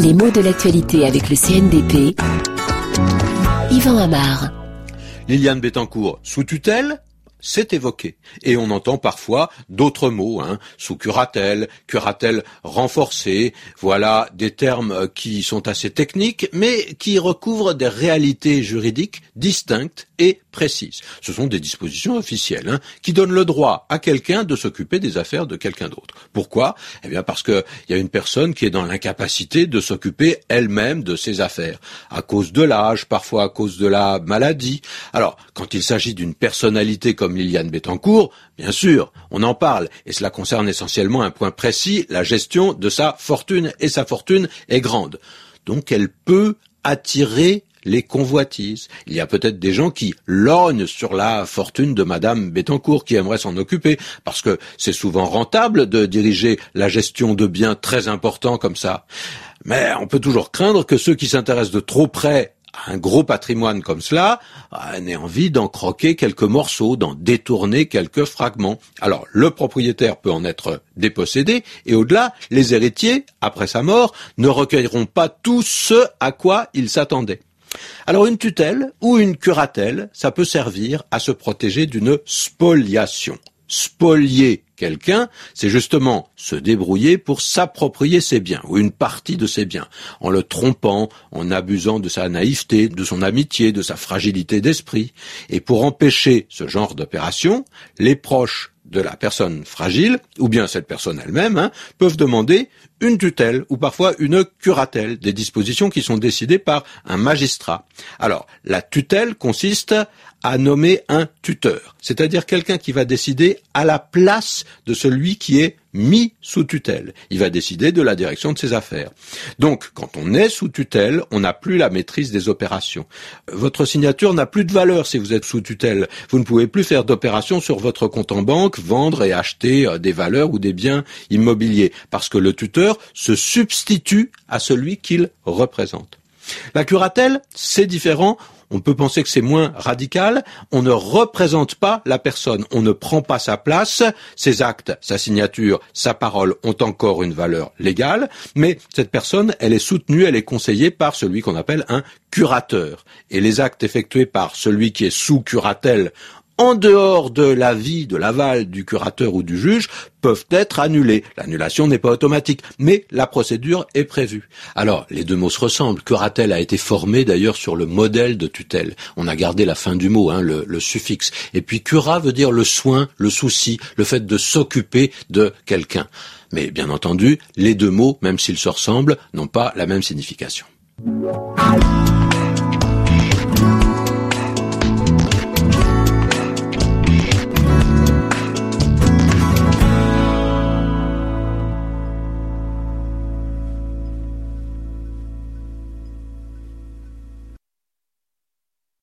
Les mots de l'actualité avec le CNDP. Yvan Amar. Liliane Bettencourt, sous tutelle c'est évoqué. Et on entend parfois d'autres mots, hein, sous curatelle, curatelle renforcée, voilà des termes qui sont assez techniques, mais qui recouvrent des réalités juridiques distinctes et Ce sont des dispositions officielles hein, qui donnent le droit à quelqu'un de s'occuper des affaires de quelqu'un d'autre. Pourquoi? Eh bien parce qu'il y a une personne qui est dans l'incapacité de s'occuper elle-même de ses affaires, à cause de l'âge, parfois à cause de la maladie. Alors, quand il s'agit d'une personnalité comme Liliane Bettencourt, bien sûr, on en parle, et cela concerne essentiellement un point précis, la gestion de sa fortune, et sa fortune est grande. Donc elle peut attirer les convoitises. Il y a peut-être des gens qui lorgnent sur la fortune de Madame Bettencourt, qui aimeraient s'en occuper, parce que c'est souvent rentable de diriger la gestion de biens très importants comme ça. Mais on peut toujours craindre que ceux qui s'intéressent de trop près à un gros patrimoine comme cela, euh, n'aient envie d'en croquer quelques morceaux, d'en détourner quelques fragments. Alors le propriétaire peut en être dépossédé, et au-delà, les héritiers, après sa mort, ne recueilleront pas tout ce à quoi ils s'attendaient. Alors une tutelle ou une curatelle, ça peut servir à se protéger d'une spoliation. Spolier quelqu'un, c'est justement se débrouiller pour s'approprier ses biens, ou une partie de ses biens, en le trompant, en abusant de sa naïveté, de son amitié, de sa fragilité d'esprit. Et pour empêcher ce genre d'opération, les proches de la personne fragile, ou bien cette personne elle-même, hein, peuvent demander une tutelle ou parfois une curatelle, des dispositions qui sont décidées par un magistrat. Alors, la tutelle consiste à nommer un tuteur, c'est-à-dire quelqu'un qui va décider à la place de celui qui est mis sous tutelle. Il va décider de la direction de ses affaires. Donc, quand on est sous tutelle, on n'a plus la maîtrise des opérations. Votre signature n'a plus de valeur si vous êtes sous tutelle. Vous ne pouvez plus faire d'opérations sur votre compte en banque, vendre et acheter euh, des valeurs ou des biens immobiliers, parce que le tuteur se substitue à celui qu'il représente. La curatelle, c'est différent. On peut penser que c'est moins radical, on ne représente pas la personne, on ne prend pas sa place, ses actes, sa signature, sa parole ont encore une valeur légale, mais cette personne, elle est soutenue, elle est conseillée par celui qu'on appelle un curateur. Et les actes effectués par celui qui est sous curatelle en dehors de l'avis, de l'aval du curateur ou du juge, peuvent être annulés. L'annulation n'est pas automatique, mais la procédure est prévue. Alors, les deux mots se ressemblent. Curatelle a été formé d'ailleurs sur le modèle de tutelle. On a gardé la fin du mot, hein, le, le suffixe. Et puis cura veut dire le soin, le souci, le fait de s'occuper de quelqu'un. Mais bien entendu, les deux mots, même s'ils se ressemblent, n'ont pas la même signification.